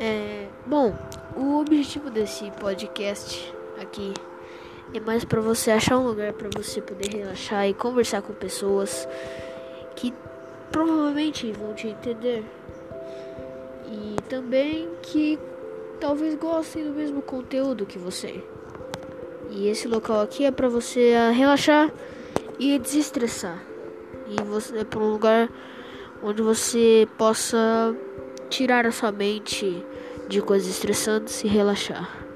É, bom, o objetivo desse podcast aqui é mais para você achar um lugar para você poder relaxar e conversar com pessoas que provavelmente vão te entender e também que talvez gostem do mesmo conteúdo que você. E esse local aqui é para você relaxar e desestressar. E você é para um lugar onde você possa tirar a sua mente de coisas estressantes e relaxar.